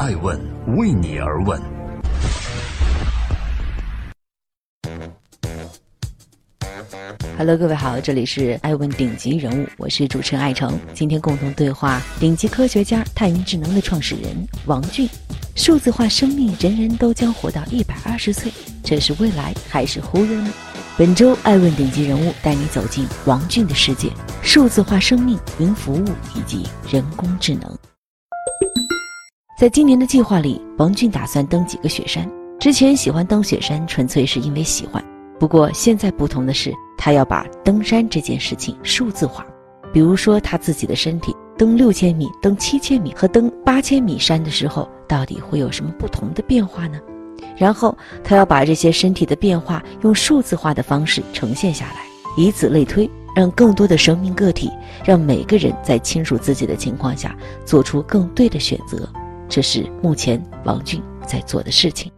爱问为你而问。Hello，各位好，这里是爱问顶级人物，我是主持人艾诚。今天共同对话顶级科学家太云智能的创始人王俊。数字化生命，人人都将活到一百二十岁，这是未来还是忽悠呢？本周爱问顶级人物带你走进王俊的世界：数字化生命、云服务以及人工智能。在今年的计划里，王俊打算登几个雪山。之前喜欢登雪山，纯粹是因为喜欢。不过现在不同的是，他要把登山这件事情数字化。比如说他自己的身体，登六千米、登七千米和登八千米山的时候，到底会有什么不同的变化呢？然后他要把这些身体的变化用数字化的方式呈现下来，以此类推，让更多的生命个体，让每个人在清楚自己的情况下做出更对的选择。这是目前王俊在做的事情。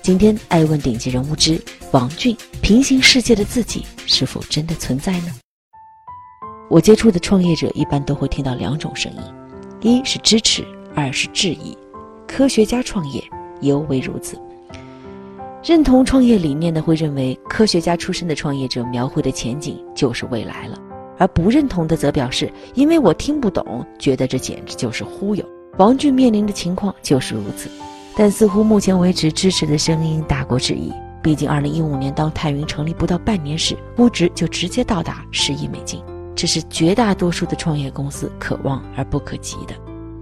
今天爱问顶级人物之王俊，平行世界的自己是否真的存在呢？我接触的创业者一般都会听到两种声音，一是支持，二是质疑。科学家创业尤为如此。认同创业理念的会认为，科学家出身的创业者描绘的前景就是未来了；而不认同的则表示，因为我听不懂，觉得这简直就是忽悠。王俊面临的情况就是如此。但似乎目前为止，支持的声音大过质疑。毕竟，二零一五年当泰云成立不到半年时，估值就直接到达十亿美金，这是绝大多数的创业公司可望而不可及的。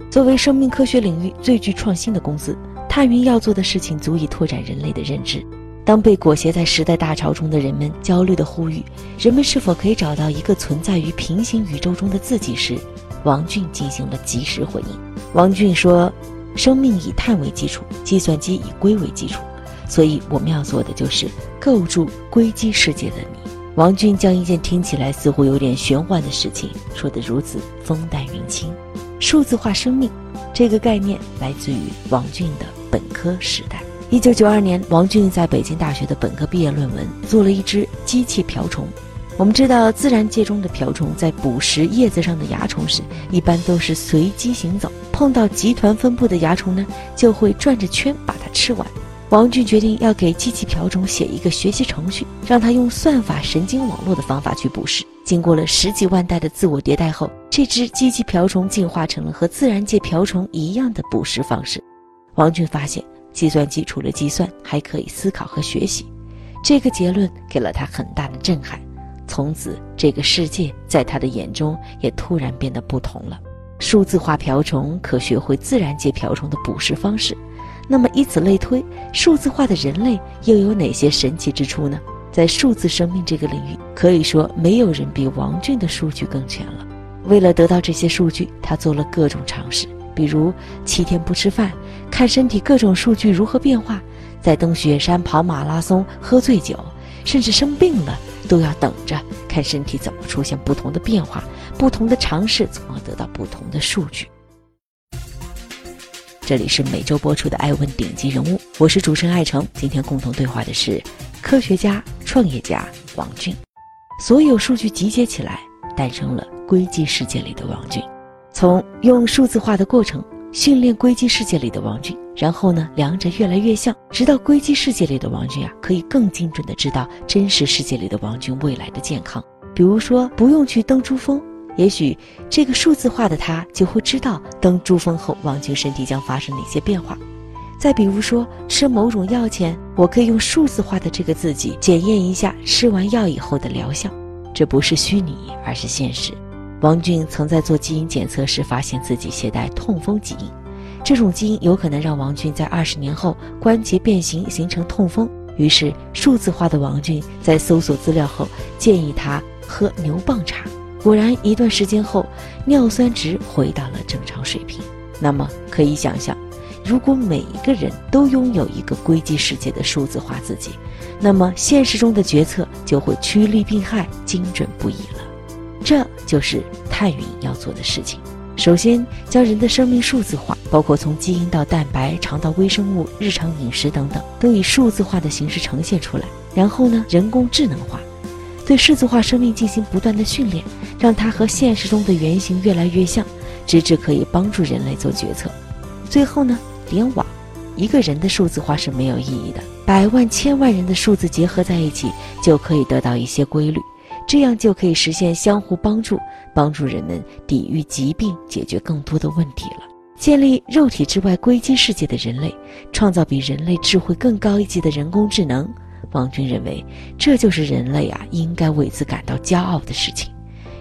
作为生命科学领域最具创新的公司，泰云要做的事情足以拓展人类的认知。当被裹挟在时代大潮中的人们焦虑地呼吁人们是否可以找到一个存在于平行宇宙中的自己时，王俊进行了及时回应。王俊说。生命以碳为基础，计算机以硅为基础，所以我们要做的就是构筑硅基世界的你。王俊将一件听起来似乎有点玄幻的事情说得如此风淡云轻。数字化生命这个概念来自于王俊的本科时代。一九九二年，王俊在北京大学的本科毕业论文做了一只机器瓢虫。我们知道，自然界中的瓢虫在捕食叶子上的蚜虫时，一般都是随机行走。碰到集团分布的蚜虫呢，就会转着圈把它吃完。王俊决定要给机器瓢虫写一个学习程序，让它用算法神经网络的方法去捕食。经过了十几万代的自我迭代后，这只机器瓢虫进化成了和自然界瓢虫一样的捕食方式。王俊发现，计算机除了计算，还可以思考和学习。这个结论给了他很大的震撼。从此，这个世界在他的眼中也突然变得不同了。数字化瓢虫可学会自然界瓢虫的捕食方式，那么以此类推，数字化的人类又有哪些神奇之处呢？在数字生命这个领域，可以说没有人比王俊的数据更全了。为了得到这些数据，他做了各种尝试，比如七天不吃饭，看身体各种数据如何变化，在登雪山、跑马拉松、喝醉酒，甚至生病了。都要等着看身体怎么出现不同的变化，不同的尝试，从而得到不同的数据。这里是每周播出的《爱问顶级人物》，我是主持人艾诚。今天共同对话的是科学家、创业家王俊。所有数据集结起来，诞生了硅基世界里的王俊。从用数字化的过程。训练硅基世界里的王俊，然后呢，两者越来越像，直到硅基世界里的王俊啊，可以更精准的知道真实世界里的王俊未来的健康。比如说，不用去登珠峰，也许这个数字化的他就会知道登珠峰后王俊身体将发生哪些变化。再比如说，吃某种药前，我可以用数字化的这个自己检验一下吃完药以后的疗效。这不是虚拟，而是现实。王俊曾在做基因检测时发现自己携带痛风基因，这种基因有可能让王俊在二十年后关节变形形成痛风。于是，数字化的王俊在搜索资料后建议他喝牛蒡茶，果然一段时间后尿酸值回到了正常水平。那么可以想象，如果每一个人都拥有一个硅基世界的数字化自己，那么现实中的决策就会趋利避害、精准不已了。这就是泰云要做的事情。首先，将人的生命数字化，包括从基因到蛋白、肠道微生物、日常饮食等等，都以数字化的形式呈现出来。然后呢，人工智能化，对数字化生命进行不断的训练，让它和现实中的原型越来越像，直至可以帮助人类做决策。最后呢，联网，一个人的数字化是没有意义的，百万千万人的数字结合在一起，就可以得到一些规律，这样就可以实现相互帮助，帮助人们抵御疾病，解决更多的问题了。建立肉体之外硅基世界的人类，创造比人类智慧更高一级的人工智能。王军认为，这就是人类啊应该为此感到骄傲的事情，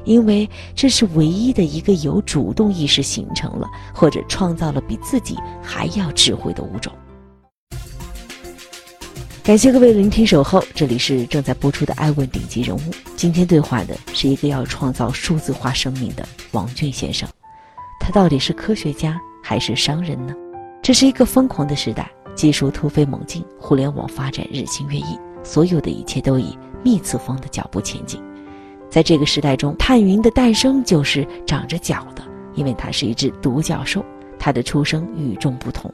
因为这是唯一的一个有主动意识形成了或者创造了比自己还要智慧的物种。感谢各位聆听守候，这里是正在播出的《爱问顶级人物》。今天对话的是一个要创造数字化生命的王俊先生，他到底是科学家还是商人呢？这是一个疯狂的时代。技术突飞猛进，互联网发展日新月异，所有的一切都以幂次方的脚步前进。在这个时代中，探云的诞生就是长着脚的，因为它是一只独角兽，它的出生与众不同。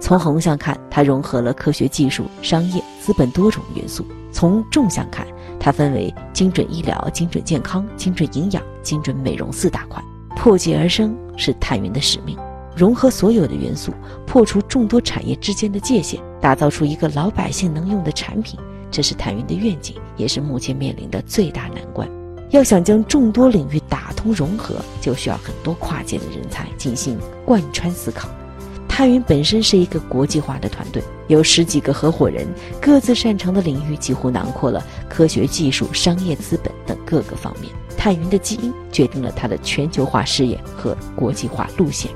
从横向看，它融合了科学技术、商业、资本多种元素；从纵向看，它分为精准医疗、精准健康、精准营养、精准美容四大块。破界而生是探云的使命。融合所有的元素，破除众多产业之间的界限，打造出一个老百姓能用的产品，这是探云的愿景，也是目前面临的最大难关。要想将众多领域打通融合，就需要很多跨界的人才进行贯穿思考。探云本身是一个国际化的团队，有十几个合伙人，各自擅长的领域几乎囊括了科学技术、商业资本等各个方面。探云的基因决定了它的全球化视野和国际化路线。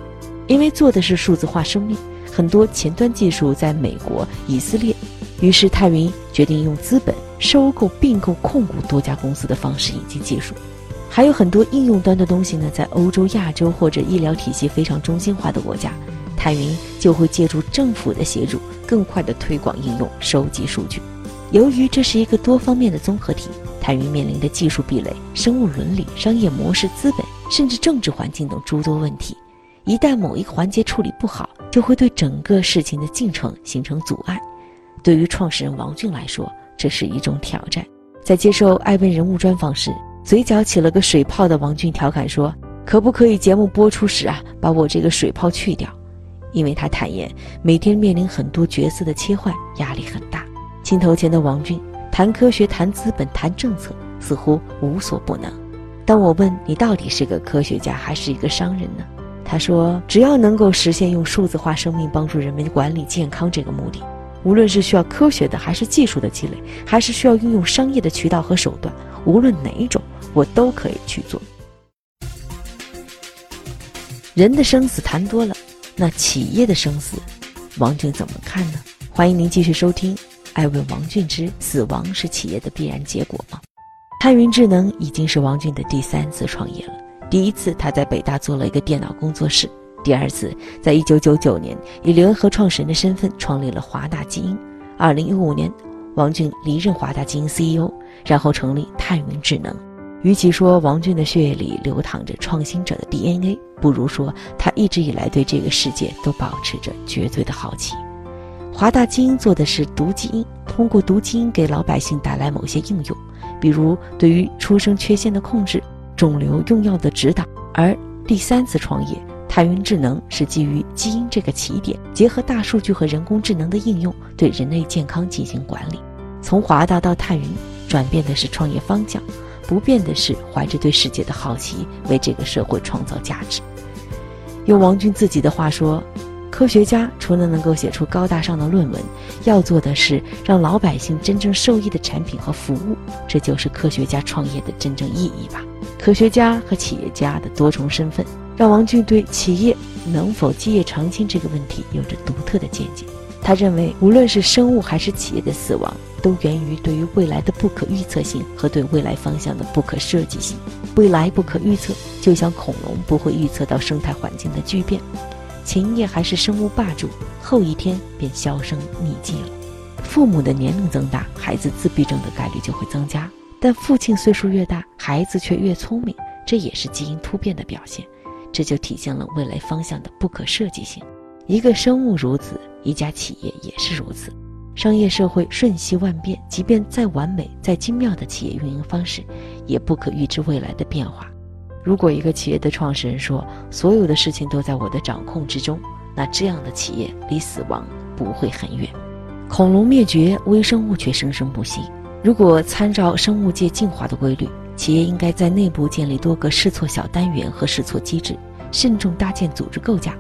因为做的是数字化生命，很多前端技术在美国、以色列，于是泰云决定用资本收购、并购、控股多家公司的方式引进技术。还有很多应用端的东西呢，在欧洲、亚洲或者医疗体系非常中心化的国家，泰云就会借助政府的协助，更快地推广应用、收集数据。由于这是一个多方面的综合体，泰云面临的技术壁垒、生物伦理、商业模式、资本，甚至政治环境等诸多问题。一旦某一个环节处理不好，就会对整个事情的进程形成阻碍。对于创始人王俊来说，这是一种挑战。在接受《爱问人物》专访时，嘴角起了个水泡的王俊调侃说：“可不可以节目播出时啊，把我这个水泡去掉？”因为他坦言，每天面临很多角色的切换，压力很大。镜头前的王俊谈科学、谈资本、谈政策，似乎无所不能。当我问你到底是个科学家还是一个商人呢？他说：“只要能够实现用数字化生命帮助人们管理健康这个目的，无论是需要科学的还是技术的积累，还是需要运用商业的渠道和手段，无论哪一种，我都可以去做。”人的生死谈多了，那企业的生死，王俊怎么看呢？欢迎您继续收听《爱问王俊之死亡是企业的必然结果吗》。探云智能已经是王俊的第三次创业了。第一次，他在北大做了一个电脑工作室；第二次，在一九九九年以联合创始人的身份创立了华大基因。二零一五年，王俊离任华大基因 CEO，然后成立探云智能。与其说王俊的血液里流淌着创新者的 DNA，不如说他一直以来对这个世界都保持着绝对的好奇。华大基因做的是读基因，通过读基因给老百姓带来某些应用，比如对于出生缺陷的控制。肿瘤用药的指导，而第三次创业，太云智能是基于基因这个起点，结合大数据和人工智能的应用，对人类健康进行管理。从华大到太云，转变的是创业方向，不变的是怀着对世界的好奇，为这个社会创造价值。用王军自己的话说。科学家除了能够写出高大上的论文，要做的是让老百姓真正受益的产品和服务，这就是科学家创业的真正意义吧。科学家和企业家的多重身份，让王俊对企业能否基业长青这个问题有着独特的见解。他认为，无论是生物还是企业的死亡，都源于对于未来的不可预测性和对未来方向的不可设计性。未来不可预测，就像恐龙不会预测到生态环境的巨变。前一夜还是生物霸主，后一天便销声匿迹了。父母的年龄增大，孩子自闭症的概率就会增加。但父亲岁数越大，孩子却越聪明，这也是基因突变的表现。这就体现了未来方向的不可设计性。一个生物如此，一家企业也是如此。商业社会瞬息万变，即便再完美、再精妙的企业运营方式，也不可预知未来的变化。如果一个企业的创始人说所有的事情都在我的掌控之中，那这样的企业离死亡不会很远。恐龙灭绝，微生物却生生不息。如果参照生物界进化的规律，企业应该在内部建立多个试错小单元和试错机制，慎重搭建组织构架。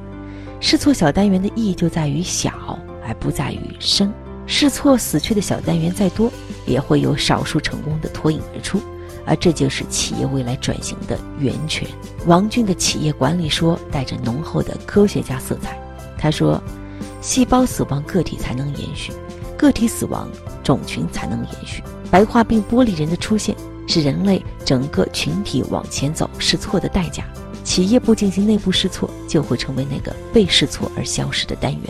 试错小单元的意义就在于小，而不在于生。试错死去的小单元再多，也会有少数成功的脱颖而出，而这就是企业未来转型的源泉。王俊的企业管理说带着浓厚的科学家色彩。他说：“细胞死亡，个体才能延续；个体死亡，种群才能延续。白化病玻璃人的出现，是人类整个群体往前走试错的代价。企业不进行内部试错，就会成为那个被试错而消失的单元。”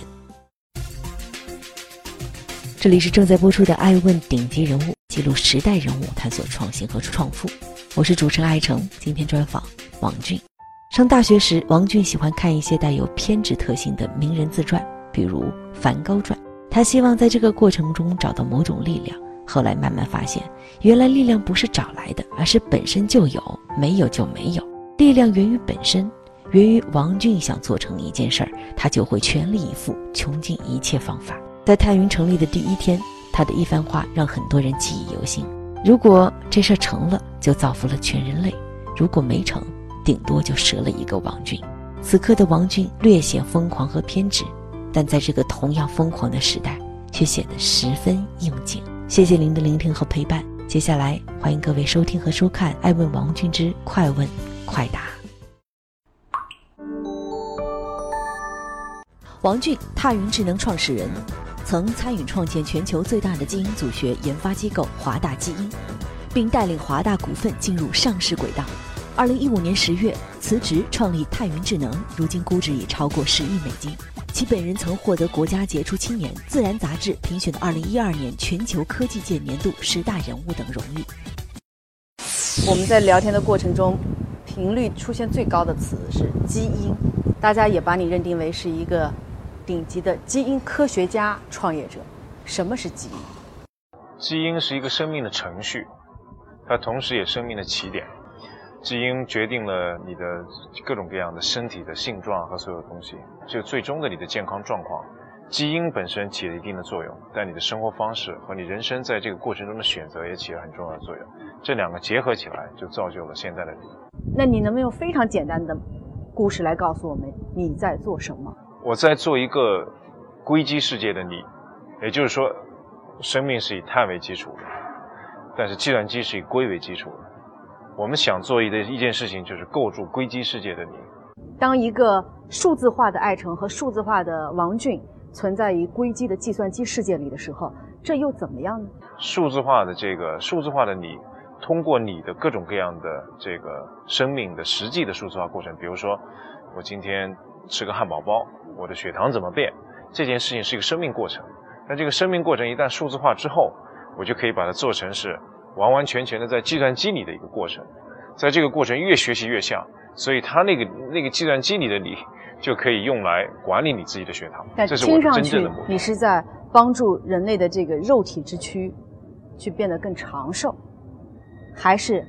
这里是正在播出的《爱问顶级人物》，记录时代人物，探索创新和创富。我是主持人艾诚，今天专访王俊。上大学时，王俊喜欢看一些带有偏执特性的名人自传，比如《梵高传》。他希望在这个过程中找到某种力量。后来慢慢发现，原来力量不是找来的，而是本身就有，没有就没有。力量源于本身，源于王俊想做成一件事儿，他就会全力以赴，穷尽一切方法。在太云成立的第一天，他的一番话让很多人记忆犹新。如果这事儿成了，就造福了全人类；如果没成，顶多就折了一个王俊。此刻的王俊略显疯狂和偏执，但在这个同样疯狂的时代，却显得十分应景。谢谢您的聆听和陪伴。接下来，欢迎各位收听和收看《爱问王俊之快问快答》。王俊，踏云智能创始人。曾参与创建全球最大的基因组学研发机构华大基因，并带领华大股份进入上市轨道。二零一五年十月辞职创立太云智能，如今估值已超过十亿美金。其本人曾获得国家杰出青年、自然杂志评选的二零一二年全球科技界年度十大人物等荣誉。我们在聊天的过程中，频率出现最高的词是基因，大家也把你认定为是一个。顶级的基因科学家、创业者，什么是基因？基因是一个生命的程序，它同时也生命的起点。基因决定了你的各种各样的身体的性状和所有东西，就最终的你的健康状况。基因本身起了一定的作用，但你的生活方式和你人生在这个过程中的选择也起了很重要的作用。这两个结合起来，就造就了现在的你。那你能不能用非常简单的故事来告诉我们你在做什么？我在做一个硅基世界的你，也就是说，生命是以碳为基础的，但是计算机是以硅为基础的。我们想做一的一件事情，就是构筑硅基世界的你。当一个数字化的爱成和数字化的王俊存在于硅基的计算机世界里的时候，这又怎么样呢？数字化的这个数字化的你，通过你的各种各样的这个生命的实际的数字化过程，比如说，我今天吃个汉堡包。我的血糖怎么变？这件事情是一个生命过程。那这个生命过程一旦数字化之后，我就可以把它做成是完完全全的在计算机里的一个过程。在这个过程越学习越像，所以它那个那个计算机里的你就可以用来管理你自己的血糖。但听上去你是在帮助人类的这个肉体之躯去变得更长寿，还是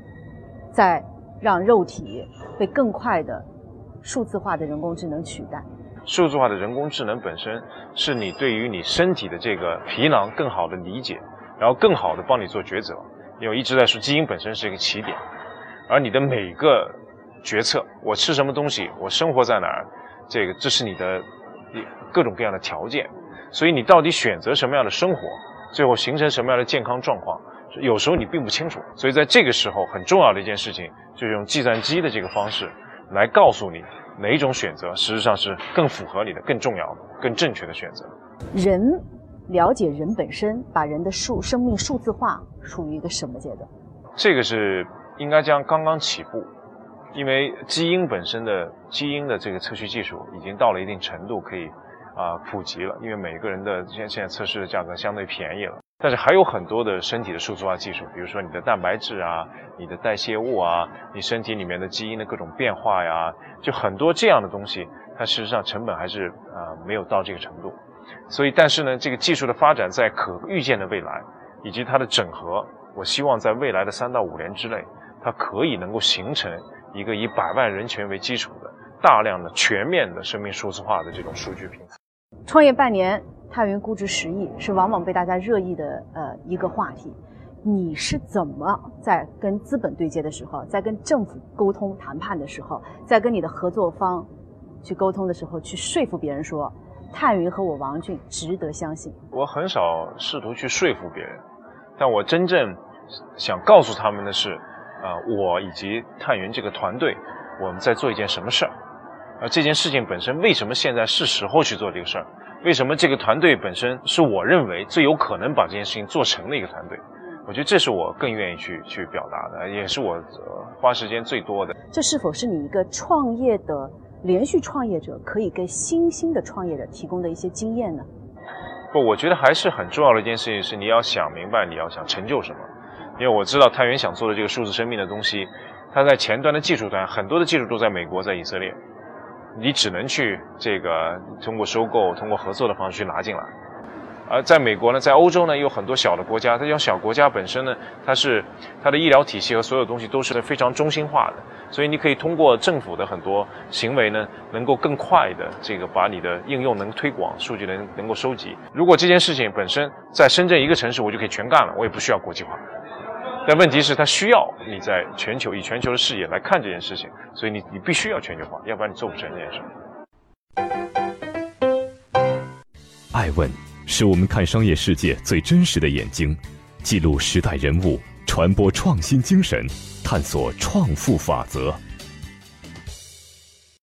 在让肉体被更快的数字化的人工智能取代？数字化的人工智能本身是你对于你身体的这个皮囊更好的理解，然后更好的帮你做抉择。因为一直在说基因本身是一个起点，而你的每个决策，我吃什么东西，我生活在哪儿，这个这是你的各种各样的条件。所以你到底选择什么样的生活，最后形成什么样的健康状况，有时候你并不清楚。所以在这个时候，很重要的一件事情就是用计算机的这个方式来告诉你。哪一种选择实际上是更符合你的、更重要的、更正确的选择？人了解人本身，把人的数生命数字化，处于一个什么阶段？这个是应该将刚刚起步，因为基因本身的基因的这个测序技术已经到了一定程度，可以啊普及了。因为每个人的现现在测试的价格相对便宜了。但是还有很多的身体的数字化技术，比如说你的蛋白质啊、你的代谢物啊、你身体里面的基因的各种变化呀，就很多这样的东西，它事实上成本还是啊没有到这个程度。所以，但是呢，这个技术的发展在可预见的未来，以及它的整合，我希望在未来的三到五年之内，它可以能够形成一个以百万人群为基础的大量的、全面的生命数字化的这种数据平台。创业半年，探云估值十亿，是往往被大家热议的呃一个话题。你是怎么在跟资本对接的时候，在跟政府沟通谈判的时候，在跟你的合作方去沟通的时候，去说服别人说，探云和我王俊值得相信？我很少试图去说服别人，但我真正想告诉他们的是，啊，我以及探云这个团队，我们在做一件什么事儿，而这件事情本身为什么现在是时候去做这个事儿？为什么这个团队本身是我认为最有可能把这件事情做成的一个团队？我觉得这是我更愿意去去表达的，也是我花时间最多的。这是否是你一个创业的连续创业者可以给新兴的创业者提供的一些经验呢？不，我觉得还是很重要的一件事情是你要想明白你要想成就什么。因为我知道太原想做的这个数字生命的东西，它在前端的技术端很多的技术都在美国，在以色列，你只能去这个通过收购、通过合作的方式去拿进来。而在美国呢，在欧洲呢，有很多小的国家。这种小国家本身呢，它是它的医疗体系和所有东西都是非常中心化的，所以你可以通过政府的很多行为呢，能够更快的这个把你的应用能推广，数据能能够收集。如果这件事情本身在深圳一个城市，我就可以全干了，我也不需要国际化。但问题是，它需要你在全球以全球的视野来看这件事情，所以你你必须要全球化，要不然你做不成这件事。爱问。是我们看商业世界最真实的眼睛，记录时代人物，传播创新精神，探索创富法则。